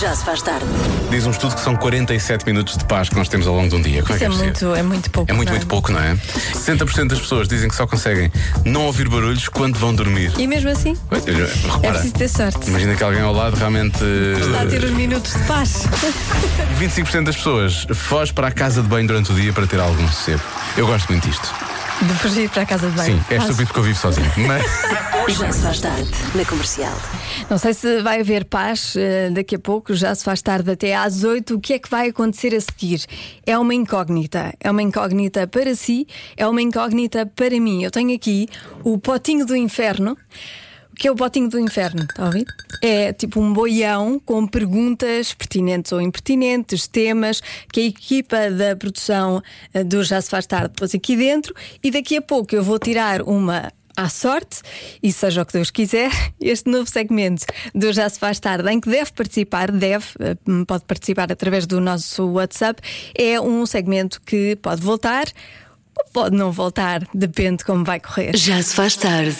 Já se faz tarde. Diz um estudo que são 47 minutos de paz que nós temos ao longo de um dia. Como é que Isso é é muito, é muito pouco. É muito, não muito pouco, não é? 60% das pessoas dizem que só conseguem não ouvir barulhos quando vão dormir. E mesmo assim, Pois, eu- é Repara, preciso ter sorte. imagina que alguém ao lado realmente. Está a ter os minutos de paz. 25% das pessoas foge para a casa de banho durante o dia para ter algum sossego. Eu gosto muito disto. De fugir para a casa de banho. Sim, é Faz. estúpido porque eu vivo sozinho. Mas Já se faz tarde. Na comercial. Não sei se vai haver paz eh, daqui a pouco, já se faz tarde até às 8. O que é que vai acontecer a seguir? É uma incógnita. É uma incógnita para si, é uma incógnita para mim. Eu tenho aqui o potinho do inferno. O que é o potinho do inferno? Está a ouvir? É tipo um boião com perguntas pertinentes ou impertinentes, temas que a equipa da produção eh, do Já Se Faz Tarde pôs aqui dentro e daqui a pouco eu vou tirar uma à sorte e seja o que Deus quiser, este novo segmento do Já Se Faz Tarde, em que deve participar, deve, eh, pode participar através do nosso WhatsApp, é um segmento que pode voltar ou pode não voltar, depende como vai correr. Já se faz tarde.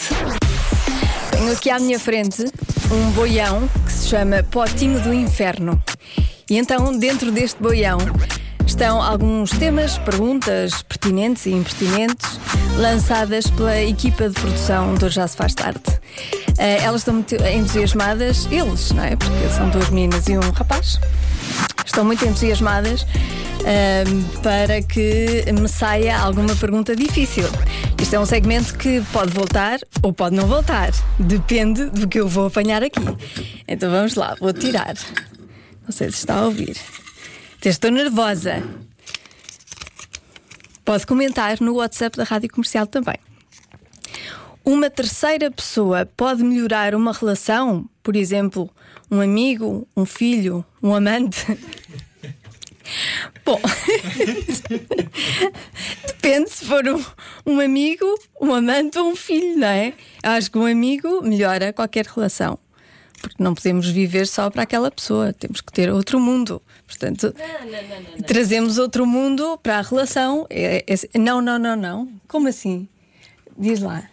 Tenho aqui à minha frente um boião que se chama Potinho do Inferno. E então, dentro deste boião, estão alguns temas, perguntas pertinentes e impertinentes lançadas pela equipa de produção do Já Se Faz Tarde. Eh, elas estão muito entusiasmadas, eles, não é? Porque são duas meninas e um rapaz. Estão muito entusiasmadas ahm, para que me saia alguma pergunta difícil. Isto é um segmento que pode voltar ou pode não voltar. Depende do que eu vou apanhar aqui. Então vamos lá, vou tirar. Não sei se está a ouvir. Estou nervosa. Pode comentar no WhatsApp da Rádio Comercial também. Uma terceira pessoa pode melhorar uma relação? Por exemplo, um amigo, um filho, um amante? Bom, depende se for um, um amigo, um amante ou um filho, não é? Acho que um amigo melhora qualquer relação. Porque não podemos viver só para aquela pessoa, temos que ter outro mundo. Portanto, trazemos outro mundo para a relação. É- é- não, não, não, não. Como assim? Diz lá.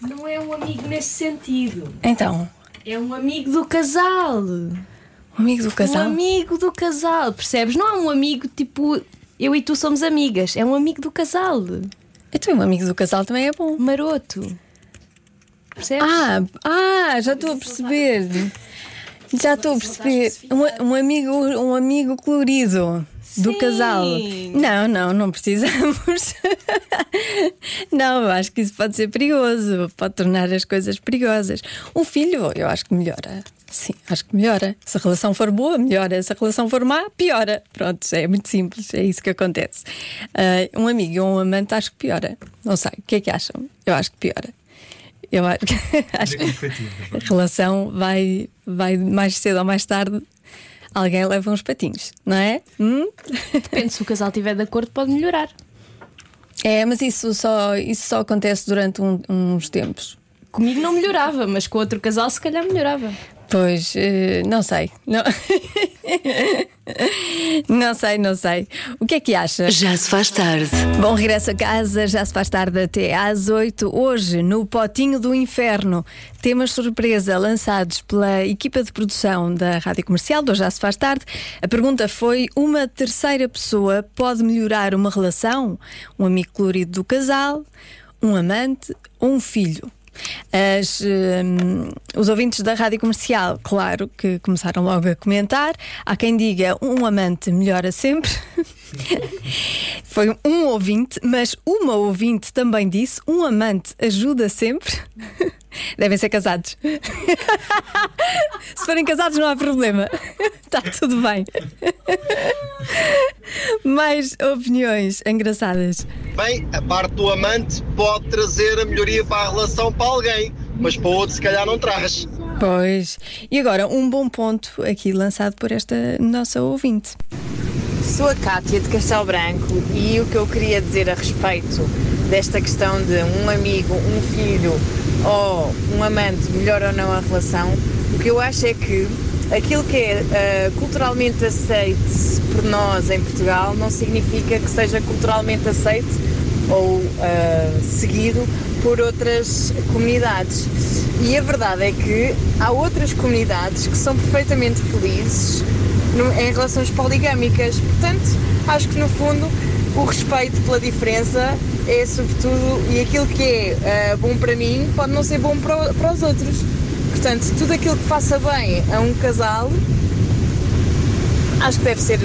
Não é um amigo nesse sentido. Então, É um amigo do casal. um amigo do casal. Um amigo do casal, percebes? Não é um amigo tipo eu e tu somos amigas. É um amigo do casal. Então, um amigo do casal também é bom. Maroto. Percebes? Ah, ah, já estou a perceber. Já estou a perceber. Um, um amigo, um amigo colorido do Sim. casal. Não, não, não precisamos. não, eu acho que isso pode ser perigoso, pode tornar as coisas perigosas. Um filho, eu acho que melhora. Sim, acho que melhora. Se a relação for boa, melhora. Se a relação for má, piora. Pronto, é muito simples, é isso que acontece. Ah, um amigo e um amante, acho que piora. Não sei, o que é que acham? Eu acho que piora. Eu acho, que a relação vai, vai mais cedo ou mais tarde. Alguém leva uns patinhos, não é? Hum? Depende se o casal estiver de acordo, pode melhorar. É, mas isso só, isso só acontece durante um- uns tempos. Comigo não melhorava, mas com outro casal se calhar melhorava. Pois, eh, não sei. Não... não sei, não sei. O que é que acha? Já se faz tarde. Bom regresso a casa, já se faz tarde até às 8. Hoje, no Potinho do Inferno, temas surpresa lançados pela equipa de produção da Rádio Comercial, do Já se faz tarde. A pergunta foi: uma terceira pessoa pode melhorar uma relação? Um amigo colorido do casal, um amante ou um filho? As, hum, os ouvintes da rádio comercial, claro, que começaram logo a comentar. Há quem diga um amante melhora sempre. Foi um ouvinte, mas uma ouvinte também disse: um amante ajuda sempre. Devem ser casados. Se forem casados, não há problema. Está tudo bem. Mais opiniões engraçadas. Bem, a parte do amante pode trazer a melhoria para a relação para alguém, mas para o outro se calhar não traz. Pois. E agora, um bom ponto aqui lançado por esta nossa ouvinte. Sou a Cátia de Castelo Branco e o que eu queria dizer a respeito desta questão de um amigo, um filho ou um amante melhor ou não a relação, o que eu acho é que aquilo que é ah, culturalmente aceite por nós em Portugal não significa que seja culturalmente aceite ou ah, seguido por outras comunidades. E a verdade é que há outras comunidades que são perfeitamente felizes no- em relações poligâmicas. Portanto, acho que no fundo o respeito pela diferença é sobretudo, e aquilo que é ah, bom para mim pode não ser bom para, para os outros. Portanto, tudo aquilo que faça bem a um casal acho que deve ser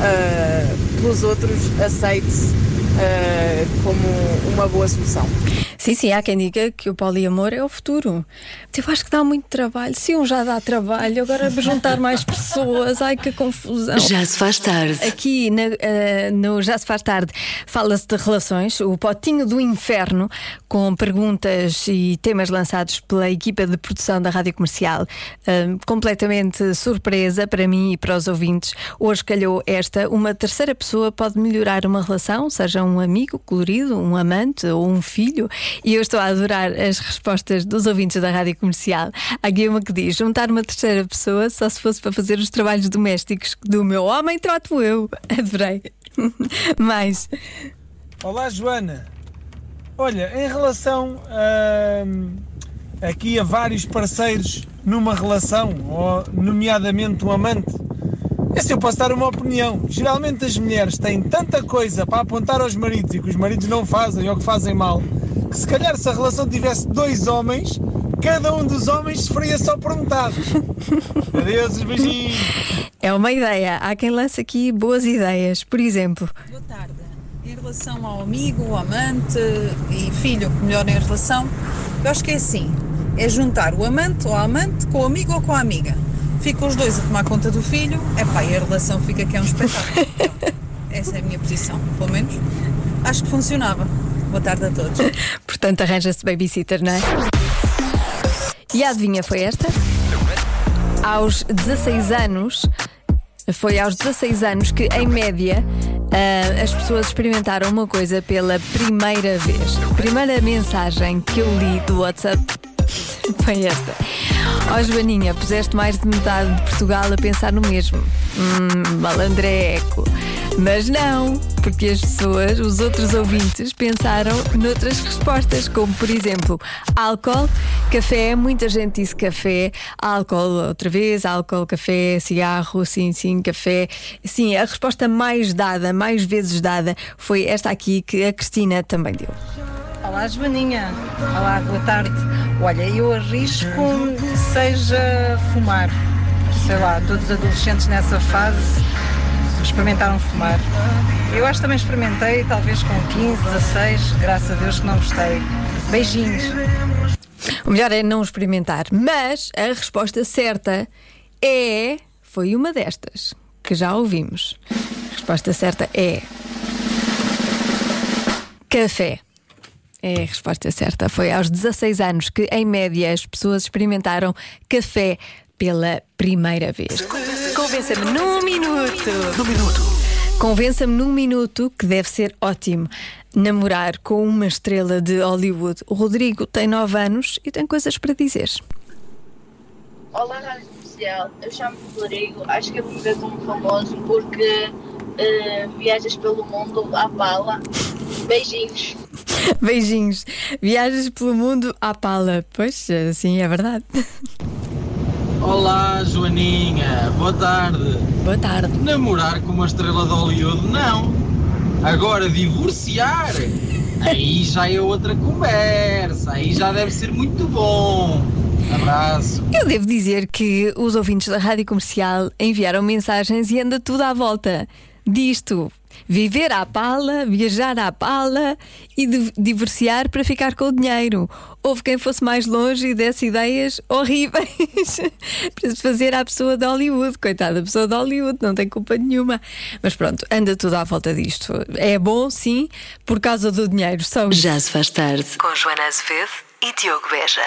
ah, pelos outros aceite ah, como uma boa solução. Sim, sim, há quem diga que o poliamor é o futuro. Eu acho que dá muito trabalho. Se um já dá trabalho, agora juntar mais pessoas, ai que confusão. Já se faz tarde. Aqui na- eh, no Já Se Faz Tarde fala-se de relações, o potinho do inferno, com perguntas e temas lançados pela equipa de produção da Rádio Comercial. Ahm, completamente surpresa para mim e para os ouvintes. Hoje calhou esta: uma terceira pessoa pode melhorar uma relação, seja um amigo colorido, um amante ou um filho. E eu estou a adorar as respostas dos ouvintes da Rádio Comercial. Há aqui uma que diz: juntar uma terceira pessoa só se fosse para fazer os trabalhos domésticos do meu homem, trato eu. Adorei. Mais. Olá, Joana. Olha, em relação hum, aqui a vários parceiros numa relação, ou nomeadamente um amante, esse eu posso dar uma opinião. Geralmente as mulheres têm tanta coisa para apontar aos maridos e que os maridos não fazem ou que fazem mal, que se calhar se a relação tivesse dois homens, cada um dos homens sofria só por metade. Adeus, os beijinhos. É uma ideia. Há quem lance aqui boas ideias. Por exemplo, Boa tarde. Em relação ao amigo, amante e filho que melhorem a relação, eu acho que é assim: é juntar o amante ou a amante com o amigo ou com a amiga. Ficam os dois a tomar conta do filho, epá, e a relação fica que é um espetáculo. Essa é a minha posição, pelo menos. Acho que funcionava. Boa tarde a todos. portanto, arranja-se babysitter, não é? E a adivinha foi esta? Aos 16 anos, foi aos 16 anos que, em média, ah, as pessoas experimentaram uma coisa pela primeira vez. Primeira mensagem que eu li do WhatsApp foi esta. Ó Joaninha, puseste mais de metade de Portugal a pensar no mesmo. Hum, malandreco. Mas não, porque as pessoas, os outros ouvintes, pensaram noutras respostas, como por exemplo, álcool, café, muita gente disse café, álcool outra vez, álcool, café, cigarro, sim, sim, café. Sim, a resposta mais dada, mais vezes dada, foi esta aqui que a Cristina também deu. Olá, Joaninha. Olá, boa tarde. Olha, eu arrisco seja fumar. Sei lá, todos os adolescentes nessa fase experimentaram fumar. Eu acho que também experimentei, talvez com 15, 16. Graças a Deus que não gostei. Beijinhos. O melhor é não experimentar, mas a resposta certa é. Foi uma destas que já ouvimos. A resposta certa é. Café. É a resposta certa. Foi aos 16 anos que, em média, as pessoas experimentaram café pela primeira vez. Convença-me num minuto. Num minuto. Convença-me num minuto que deve ser ótimo namorar com uma estrela de Hollywood. O Rodrigo tem 9 anos e tem coisas para dizer. Olá, Rádio Comercial. Eu chamo-me Rodrigo. Acho que é por ser tão famoso porque eh, viajas pelo mundo à pala. Beijinhos. Beijinhos. Viajas pelo mundo à pala. Pois, sim, é verdade. Olá, Joaninha. Boa tarde. Boa tarde. Namorar com uma estrela de Hollywood, não. Agora, divorciar, aí já é outra conversa. Aí já deve ser muito bom. Abraço. Eu devo dizer que os ouvintes da rádio comercial enviaram mensagens e anda tudo à volta disto. Viver à pala, viajar à pala e di- divorciar para ficar com o dinheiro. Houve quem fosse mais longe e desse ideias horríveis para se fazer à pessoa de Hollywood. Coitada, a pessoa de Hollywood não tem culpa nenhuma. Mas pronto, anda tudo à volta disto. É bom, sim, por causa do dinheiro. Só isso. Já se faz tarde. Com Joana Azevedo e Diogo Beja.